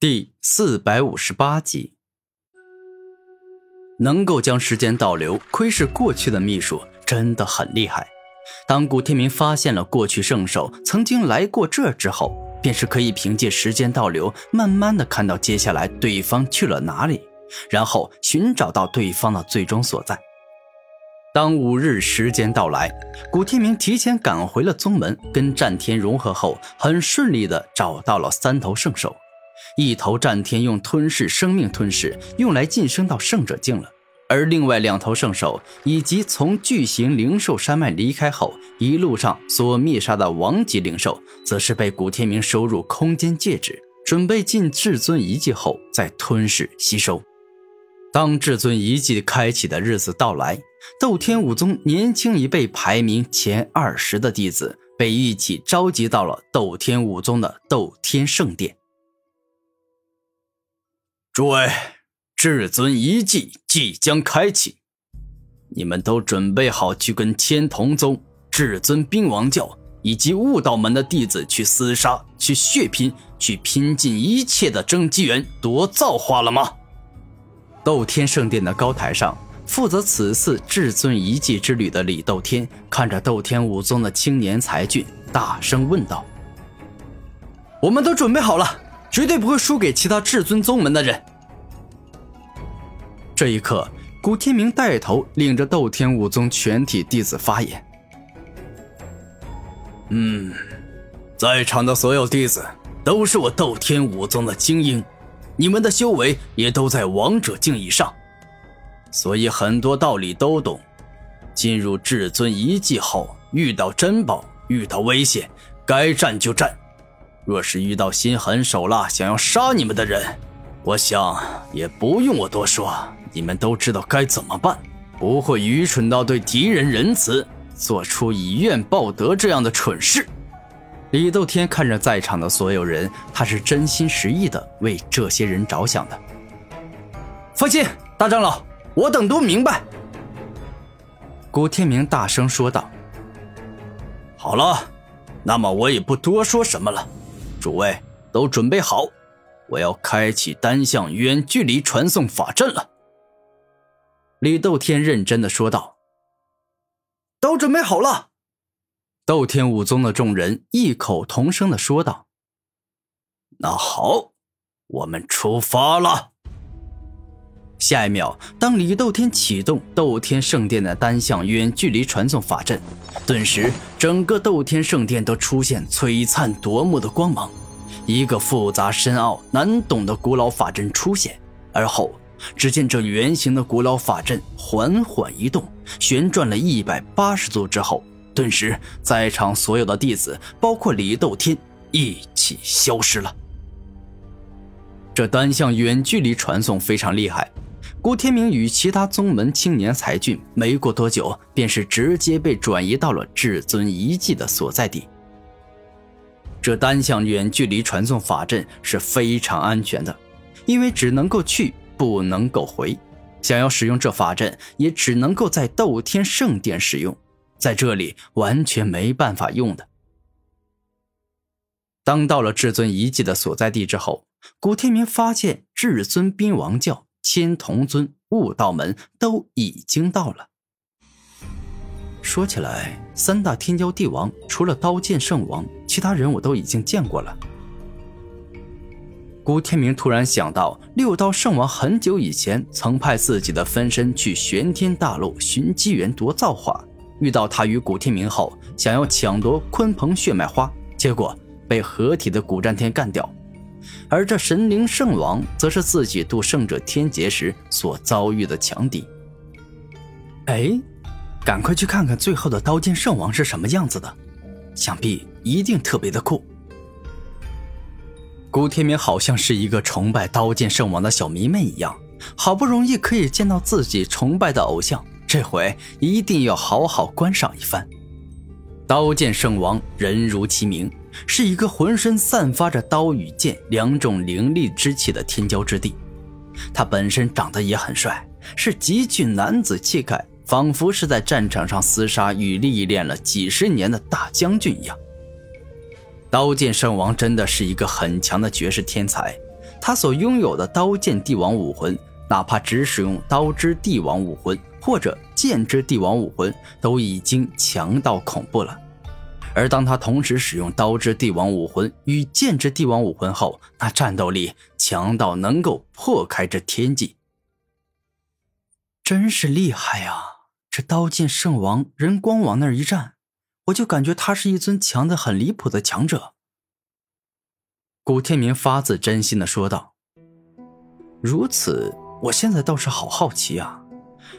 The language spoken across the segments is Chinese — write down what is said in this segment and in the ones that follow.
第四百五十八集，能够将时间倒流，窥视过去的秘术真的很厉害。当古天明发现了过去圣手曾经来过这之后，便是可以凭借时间倒流，慢慢的看到接下来对方去了哪里，然后寻找到对方的最终所在。当五日时间到来，古天明提前赶回了宗门，跟战天融合后，很顺利的找到了三头圣手。一头战天用吞噬生命吞噬，用来晋升到圣者境了；而另外两头圣兽以及从巨型灵兽山脉离开后一路上所灭杀的王级灵兽，则是被古天明收入空间戒指，准备进至尊遗迹后再吞噬吸收。当至尊遗迹开启的日子到来，斗天武宗年轻一辈排名前二十的弟子被一起召集到了斗天武宗的斗天圣殿。诸位，至尊遗迹即将开启，你们都准备好去跟千童宗、至尊兵王教以及悟道门的弟子去厮杀、去血拼、去拼尽一切的争机缘夺造化了吗？斗天圣殿的高台上，负责此次至尊遗迹之旅的李斗天看着斗天武宗的青年才俊，大声问道：“我们都准备好了。”绝对不会输给其他至尊宗门的人。这一刻，古天明带头领着斗天武宗全体弟子发言：“嗯，在场的所有弟子都是我斗天武宗的精英，你们的修为也都在王者境以上，所以很多道理都懂。进入至尊遗迹后，遇到珍宝，遇到危险，该战就战。”若是遇到心狠手辣想要杀你们的人，我想也不用我多说，你们都知道该怎么办，不会愚蠢到对敌人仁慈，做出以怨报德这样的蠢事。李斗天看着在场的所有人，他是真心实意的为这些人着想的。放心，大长老，我等都明白。古天明大声说道：“好了，那么我也不多说什么了。”诸位都准备好，我要开启单向远距离传送法阵了。李斗天认真的说道：“都准备好了。”斗天武宗的众人异口同声的说道：“那好，我们出发了。”下一秒，当李斗天启动斗天圣殿的单向远距离传送法阵。顿时，整个斗天圣殿都出现璀璨夺目的光芒，一个复杂深奥难懂的古老法阵出现。而后，只见这圆形的古老法阵缓缓移动，旋转了一百八十度之后，顿时在场所有的弟子，包括李斗天，一起消失了。这单向远距离传送非常厉害。古天明与其他宗门青年才俊，没过多久，便是直接被转移到了至尊遗迹的所在地。这单向远距离传送法阵是非常安全的，因为只能够去，不能够回。想要使用这法阵，也只能够在斗天圣殿使用，在这里完全没办法用的。当到了至尊遗迹的所在地之后，古天明发现至尊兵王教。千童尊、悟道门都已经到了。说起来，三大天骄帝王除了刀剑圣王，其他人我都已经见过了。古天明突然想到，六道圣王很久以前曾派自己的分身去玄天大陆寻机缘夺造化，遇到他与古天明后，想要抢夺鲲鹏血脉花，结果被合体的古战天干掉。而这神灵圣王，则是自己渡圣者天劫时所遭遇的强敌。哎，赶快去看看最后的刀剑圣王是什么样子的，想必一定特别的酷。古天明好像是一个崇拜刀剑圣王的小迷妹一样，好不容易可以见到自己崇拜的偶像，这回一定要好好观赏一番。刀剑圣王，人如其名。是一个浑身散发着刀与剑两种凌厉之气的天骄之地，他本身长得也很帅，是极具男子气概，仿佛是在战场上厮杀与历练了几十年的大将军一样。刀剑圣王真的是一个很强的绝世天才，他所拥有的刀剑帝王武魂，哪怕只使用刀之帝王武魂或者剑之帝王武魂，都已经强到恐怖了。而当他同时使用刀之帝王武魂与剑之帝王武魂后，那战斗力强到能够破开这天际，真是厉害啊！这刀剑圣王人光往那儿一站，我就感觉他是一尊强的很离谱的强者。古天明发自真心的说道：“如此，我现在倒是好好奇啊，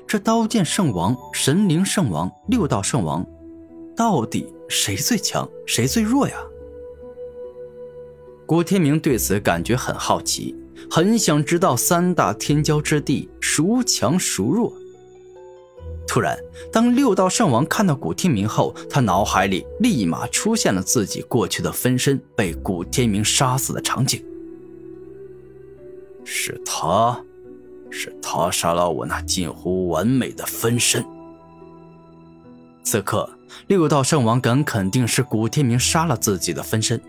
这刀剑圣王、神灵圣王、六道圣王，到底谁最强，谁最弱呀？”古天明对此感觉很好奇，很想知道三大天骄之地孰强孰弱。突然，当六道圣王看到古天明后，他脑海里立马出现了自己过去的分身被古天明杀死的场景。是他，是他杀了我那近乎完美的分身。此刻，六道圣王敢肯定是古天明杀了自己的分身，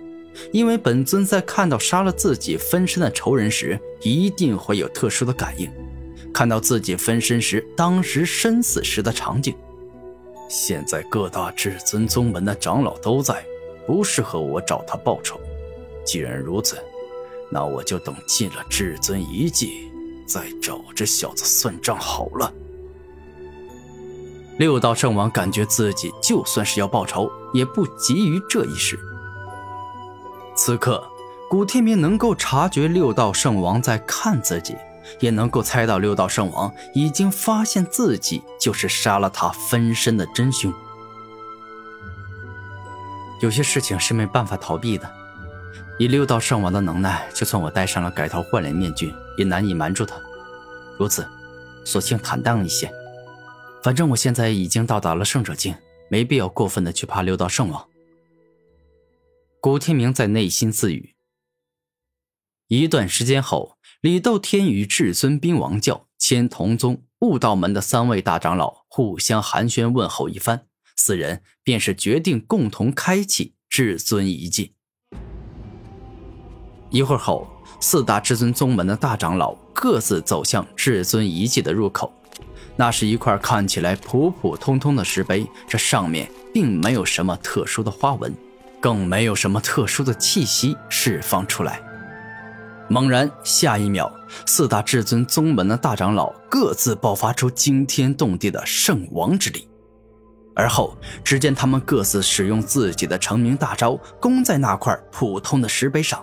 因为本尊在看到杀了自己分身的仇人时，一定会有特殊的感应。看到自己分身时，当时身死时的场景。现在各大至尊宗门的长老都在，不适合我找他报仇。既然如此，那我就等进了至尊遗迹，再找这小子算账好了。六道圣王感觉自己就算是要报仇，也不急于这一时。此刻，古天明能够察觉六道圣王在看自己。也能够猜到六道圣王已经发现自己就是杀了他分身的真凶。有些事情是没办法逃避的，以六道圣王的能耐，就算我戴上了改头换脸面具，也难以瞒住他。如此，索性坦荡一些。反正我现在已经到达了圣者境，没必要过分的去怕六道圣王。古天明在内心自语。一段时间后。李斗天与至尊兵王教、千童宗、悟道门的三位大长老互相寒暄问候一番，四人便是决定共同开启至尊遗迹。一会儿后，四大至尊宗门的大长老各自走向至尊遗迹的入口。那是一块看起来普普通通的石碑，这上面并没有什么特殊的花纹，更没有什么特殊的气息释放出来。猛然，下一秒，四大至尊宗门的大长老各自爆发出惊天动地的圣王之力，而后，只见他们各自使用自己的成名大招攻在那块普通的石碑上，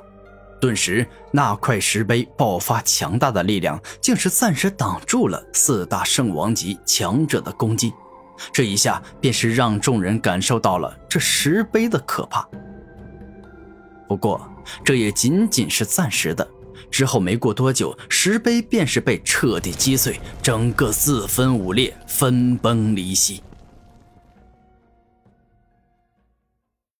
顿时，那块石碑爆发强大的力量，竟是暂时挡住了四大圣王级强者的攻击。这一下，便是让众人感受到了这石碑的可怕。不过，这也仅仅是暂时的。之后没过多久，石碑便是被彻底击碎，整个四分五裂，分崩离析。